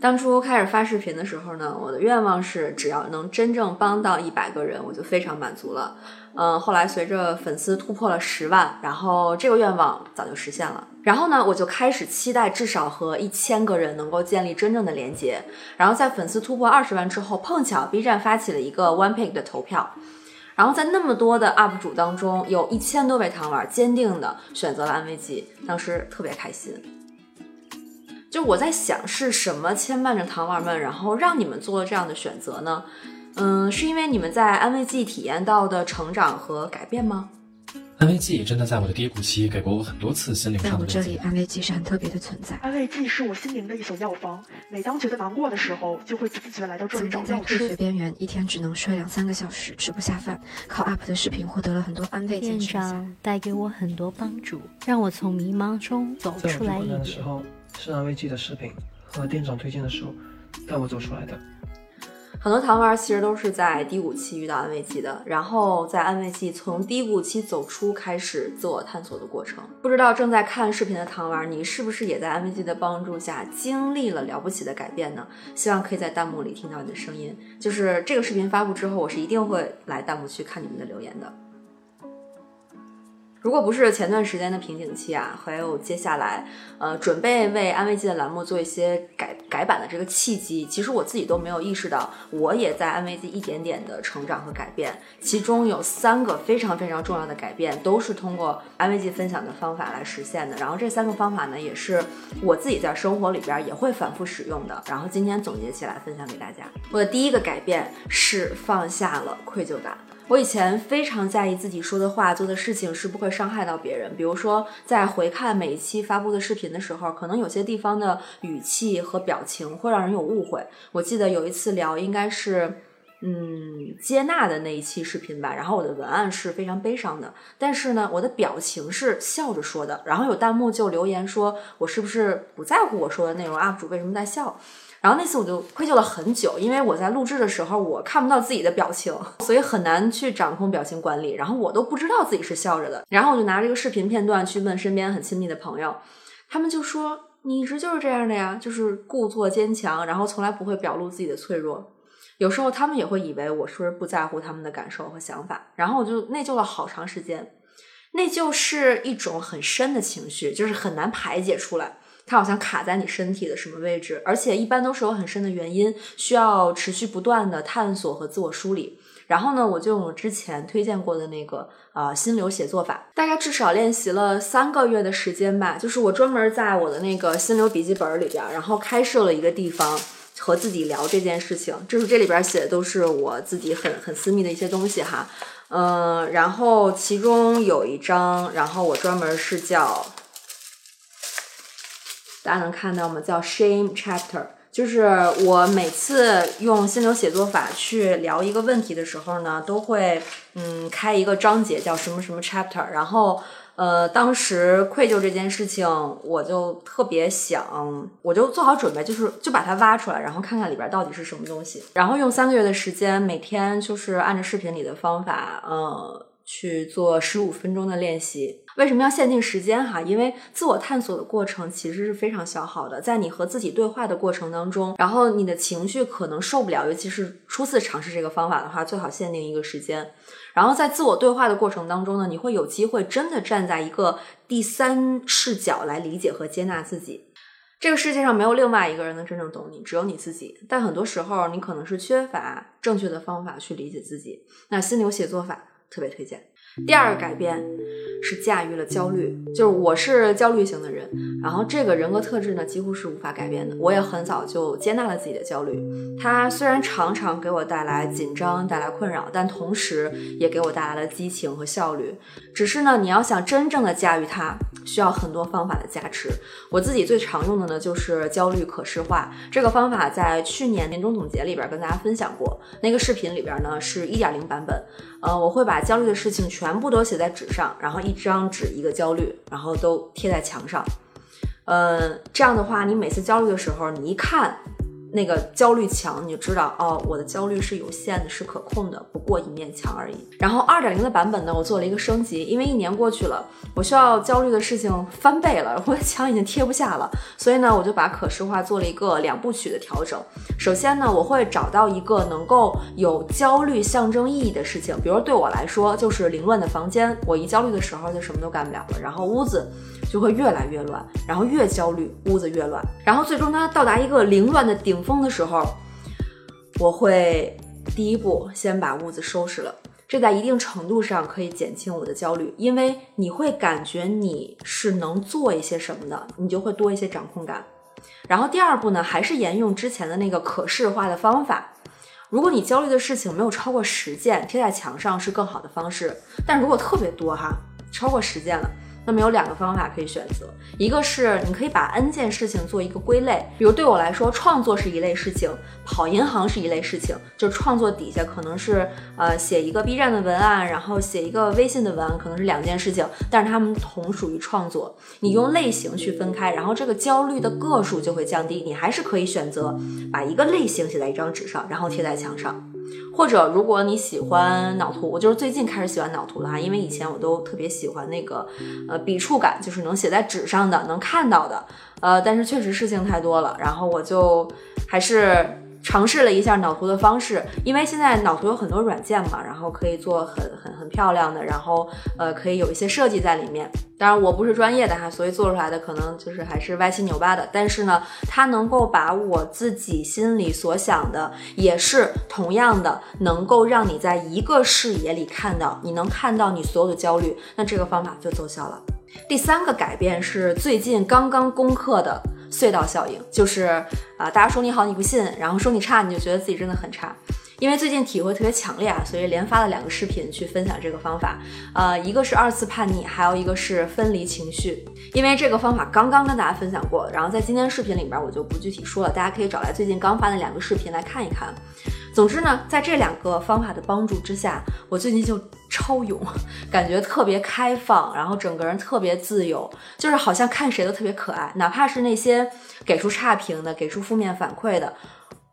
当初开始发视频的时候呢，我的愿望是只要能真正帮到一百个人，我就非常满足了。嗯，后来随着粉丝突破了十万，然后这个愿望早就实现了。然后呢，我就开始期待至少和一千个人能够建立真正的连接。然后在粉丝突破二十万之后，碰巧 B 站发起了一个 One Pick 的投票。然后在那么多的 UP 主当中，有一千多位糖丸坚定的选择了安慰剂，当时特别开心。就我在想，是什么牵绊着糖丸们，然后让你们做了这样的选择呢？嗯，是因为你们在安慰剂体验到的成长和改变吗？安慰剂真的在我的低谷期给过我很多次心灵上的在我这里，安慰剂是很特别的存在。安慰剂是我心灵的一所药方，每当觉得难过的时候，就会自觉来到这里找药曾经在。边缘，一天只能睡两三个小时，吃不下饭，靠 UP 的视频获得了很多安慰店剂群享。长带给我很多帮助，让我从迷茫中走出来一点是安慰剂的视频和店长推荐的书带我走出来的。很多糖丸其实都是在低谷期遇到安慰剂的，然后在安慰剂从低谷期走出，开始自我探索的过程。不知道正在看视频的糖丸，你是不是也在安慰剂的帮助下经历了了不起的改变呢？希望可以在弹幕里听到你的声音。就是这个视频发布之后，我是一定会来弹幕区看你们的留言的。如果不是前段时间的瓶颈期啊，还有接下来，呃，准备为安慰剂的栏目做一些改改版的这个契机，其实我自己都没有意识到，我也在安慰剂一点点的成长和改变。其中有三个非常非常重要的改变，都是通过安慰剂分享的方法来实现的。然后这三个方法呢，也是我自己在生活里边也会反复使用的。然后今天总结起来分享给大家。我的第一个改变是放下了愧疚感。我以前非常在意自己说的话、做的事情是不会伤害到别人。比如说，在回看每一期发布的视频的时候，可能有些地方的语气和表情会让人有误会。我记得有一次聊，应该是。嗯，接纳的那一期视频吧，然后我的文案是非常悲伤的，但是呢，我的表情是笑着说的，然后有弹幕就留言说我是不是不在乎我说的内容，UP 主为什么在笑？然后那次我就愧疚了很久，因为我在录制的时候我看不到自己的表情，所以很难去掌控表情管理，然后我都不知道自己是笑着的，然后我就拿这个视频片段去问身边很亲密的朋友，他们就说你一直就是这样的呀，就是故作坚强，然后从来不会表露自己的脆弱。有时候他们也会以为我是不是不在乎他们的感受和想法，然后我就内疚了好长时间。内疚是一种很深的情绪，就是很难排解出来，它好像卡在你身体的什么位置，而且一般都是有很深的原因，需要持续不断的探索和自我梳理。然后呢，我就用我之前推荐过的那个呃心流写作法，大概至少练习了三个月的时间吧。就是我专门在我的那个心流笔记本里边，然后开设了一个地方。和自己聊这件事情，就是这里边写的都是我自己很很私密的一些东西哈，嗯、然后其中有一张，然后我专门是叫，大家能看到吗？叫 Shame Chapter，就是我每次用心流写作法去聊一个问题的时候呢，都会嗯开一个章节叫什么什么 Chapter，然后。呃，当时愧疚这件事情，我就特别想，我就做好准备，就是就把它挖出来，然后看看里边到底是什么东西，然后用三个月的时间，每天就是按照视频里的方法，嗯，去做十五分钟的练习。为什么要限定时间哈？因为自我探索的过程其实是非常消耗的，在你和自己对话的过程当中，然后你的情绪可能受不了，尤其是初次尝试这个方法的话，最好限定一个时间。然后在自我对话的过程当中呢，你会有机会真的站在一个第三视角来理解和接纳自己。这个世界上没有另外一个人能真正懂你，只有你自己。但很多时候，你可能是缺乏正确的方法去理解自己。那心流写作法特别推荐。第二个改变是驾驭了焦虑，就是我是焦虑型的人，然后这个人格特质呢几乎是无法改变的。我也很早就接纳了自己的焦虑，它虽然常常给我带来紧张、带来困扰，但同时也给我带来了激情和效率。只是呢，你要想真正的驾驭它，需要很多方法的加持。我自己最常用的呢就是焦虑可视化这个方法，在去年年终总结里边跟大家分享过，那个视频里边呢是一点零版本。呃，我会把焦虑的事情全部都写在纸上，然后一张纸一个焦虑，然后都贴在墙上。呃，这样的话，你每次焦虑的时候，你一看，那个焦虑墙，你就知道哦，我的焦虑是有限的，是可控的，不过一面墙而已。然后二点零的版本呢，我做了一个升级，因为一年过去了，我需要焦虑的事情翻倍了，我的墙已经贴不下了，所以呢，我就把可视化做了一个两部曲的调整。首先呢，我会找到一个能够有焦虑象征意义的事情，比如对我来说就是凌乱的房间，我一焦虑的时候就什么都干不了了，然后屋子就会越来越乱，然后越焦虑屋子越乱，然后最终它到达一个凌乱的顶峰的时候，我会第一步先把屋子收拾了。这在一定程度上可以减轻我的焦虑，因为你会感觉你是能做一些什么的，你就会多一些掌控感。然后第二步呢，还是沿用之前的那个可视化的方法。如果你焦虑的事情没有超过十件，贴在墙上是更好的方式。但如果特别多哈，超过十件了。那么有两个方法可以选择，一个是你可以把 n 件事情做一个归类，比如对我来说，创作是一类事情，跑银行是一类事情，就创作底下可能是呃写一个 B 站的文案，然后写一个微信的文案，可能是两件事情，但是它们同属于创作。你用类型去分开，然后这个焦虑的个数就会降低。你还是可以选择把一个类型写在一张纸上，然后贴在墙上。或者，如果你喜欢脑图，我就是最近开始喜欢脑图了哈，因为以前我都特别喜欢那个，呃，笔触感，就是能写在纸上的，能看到的，呃，但是确实事情太多了，然后我就还是。尝试了一下脑图的方式，因为现在脑图有很多软件嘛，然后可以做很很很漂亮的，然后呃可以有一些设计在里面。当然我不是专业的哈，所以做出来的可能就是还是歪七扭八的。但是呢，它能够把我自己心里所想的，也是同样的，能够让你在一个视野里看到，你能看到你所有的焦虑，那这个方法就奏效了。第三个改变是最近刚刚攻克的。隧道效应就是啊，大家说你好你不信，然后说你差你就觉得自己真的很差。因为最近体会特别强烈啊，所以连发了两个视频去分享这个方法。呃，一个是二次叛逆，还有一个是分离情绪。因为这个方法刚刚跟大家分享过，然后在今天视频里边我就不具体说了，大家可以找来最近刚发的两个视频来看一看。总之呢，在这两个方法的帮助之下，我最近就超勇，感觉特别开放，然后整个人特别自由，就是好像看谁都特别可爱，哪怕是那些给出差评的、给出负面反馈的。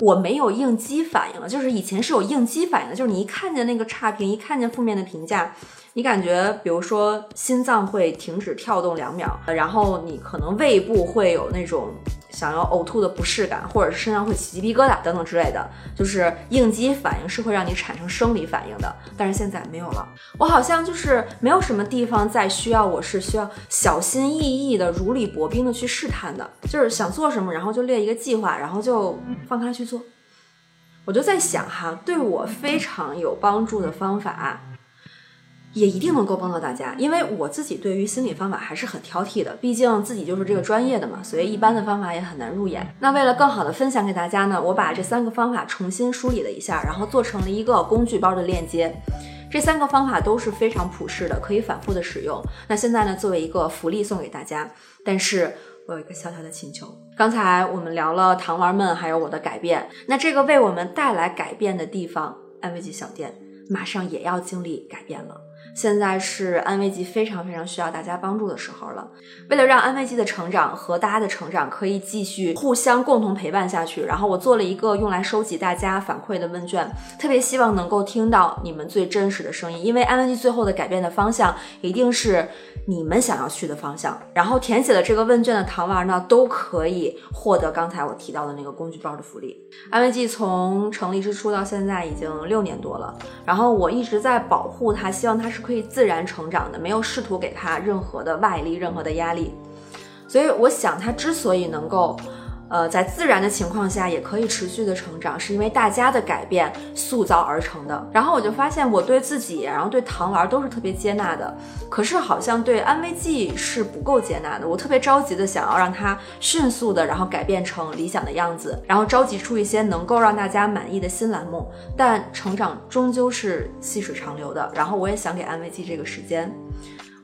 我没有应激反应了，就是以前是有应激反应的，就是你一看见那个差评，一看见负面的评价，你感觉比如说心脏会停止跳动两秒，然后你可能胃部会有那种。想要呕吐的不适感，或者是身上会起鸡皮疙瘩等等之类的，就是应激反应是会让你产生生理反应的。但是现在没有了，我好像就是没有什么地方再需要我是需要小心翼翼的、如履薄冰的去试探的，就是想做什么，然后就列一个计划，然后就放开去做。我就在想哈，对我非常有帮助的方法。也一定能够帮到大家，因为我自己对于心理方法还是很挑剔的，毕竟自己就是这个专业的嘛，所以一般的方法也很难入眼。那为了更好的分享给大家呢，我把这三个方法重新梳理了一下，然后做成了一个工具包的链接。这三个方法都是非常普适的，可以反复的使用。那现在呢，作为一个福利送给大家，但是我有一个小小的请求。刚才我们聊了糖丸们，还有我的改变，那这个为我们带来改变的地方——安慰剂小店，马上也要经历改变了。现在是安慰剂非常非常需要大家帮助的时候了。为了让安慰剂的成长和大家的成长可以继续互相共同陪伴下去，然后我做了一个用来收集大家反馈的问卷，特别希望能够听到你们最真实的声音，因为安慰剂最后的改变的方向一定是你们想要去的方向。然后填写了这个问卷的糖丸呢，都可以获得刚才我提到的那个工具包的福利。安慰剂从成立之初到现在已经六年多了，然后我一直在保护它，希望它是。可以自然成长的，没有试图给他任何的外力、任何的压力，所以我想他之所以能够。呃，在自然的情况下也可以持续的成长，是因为大家的改变塑造而成的。然后我就发现，我对自己，然后对糖丸都是特别接纳的，可是好像对安慰剂是不够接纳的。我特别着急的想要让它迅速的，然后改变成理想的样子，然后召集出一些能够让大家满意的新栏目。但成长终究是细水长流的，然后我也想给安慰剂这个时间。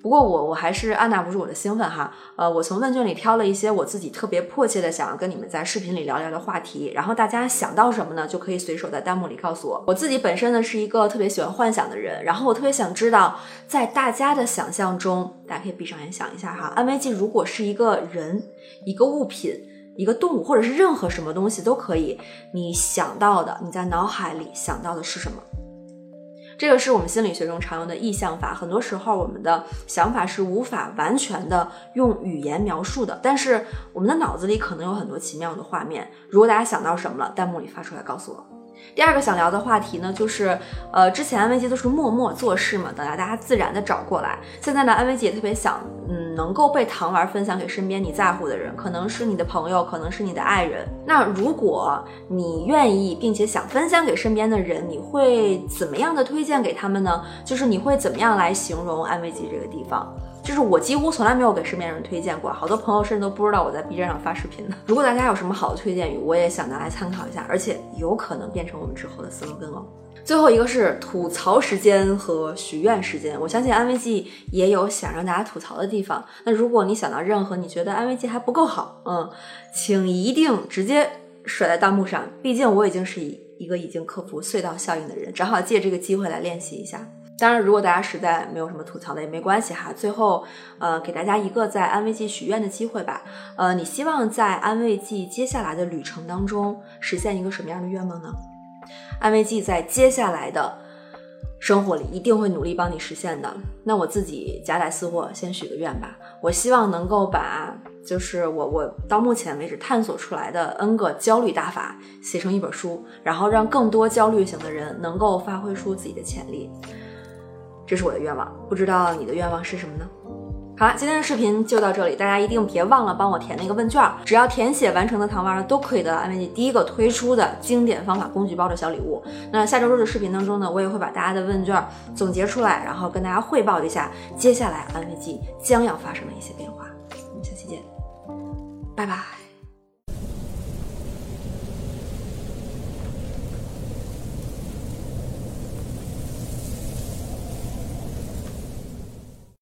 不过我我还是按捺不住我的兴奋哈，呃，我从问卷里挑了一些我自己特别迫切的想要跟你们在视频里聊聊的话题，然后大家想到什么呢，就可以随手在弹幕里告诉我。我自己本身呢是一个特别喜欢幻想的人，然后我特别想知道，在大家的想象中，大家可以闭上眼想一下哈，安慰剂如果是一个人、一个物品、一个动物，或者是任何什么东西都可以。你想到的，你在脑海里想到的是什么？这个是我们心理学中常用的意向法。很多时候，我们的想法是无法完全的用语言描述的，但是我们的脑子里可能有很多奇妙的画面。如果大家想到什么了，弹幕里发出来告诉我。第二个想聊的话题呢，就是呃，之前安慰剂都是默默做事嘛，等待大家自然的找过来。现在呢，安慰剂也特别想，嗯，能够被糖丸分享给身边你在乎的人，可能是你的朋友，可能是你的爱人。那如果你愿意，并且想分享给身边的人，你会怎么样的推荐给他们呢？就是你会怎么样来形容安慰剂这个地方？就是我几乎从来没有给身边人推荐过，好多朋友甚至都不知道我在 B 站上发视频呢。如果大家有什么好的推荐语，我也想拿来参考一下，而且有可能变成我们之后的 slogan 哦。最后一个是吐槽时间和许愿时间，我相信安慰剂也有想让大家吐槽的地方。那如果你想到任何你觉得安慰剂还不够好，嗯，请一定直接甩在弹幕上。毕竟我已经是一一个已经克服隧道效应的人，正好借这个机会来练习一下。当然，如果大家实在没有什么吐槽的也没关系哈。最后，呃，给大家一个在安慰剂许愿的机会吧。呃，你希望在安慰剂接下来的旅程当中实现一个什么样的愿望呢？安慰剂在接下来的生活里一定会努力帮你实现的。那我自己夹带私货，先许个愿吧。我希望能够把就是我我到目前为止探索出来的 N 个焦虑大法写成一本书，然后让更多焦虑型的人能够发挥出自己的潜力。这是我的愿望，不知道你的愿望是什么呢？好了，今天的视频就到这里，大家一定别忘了帮我填那个问卷，只要填写完成的糖丸呢，都可以得到安慰剂第一个推出的经典方法工具包的小礼物。那下周日的视频当中呢，我也会把大家的问卷总结出来，然后跟大家汇报一下接下来安慰剂将要发生的一些变化。我们下期见，拜拜。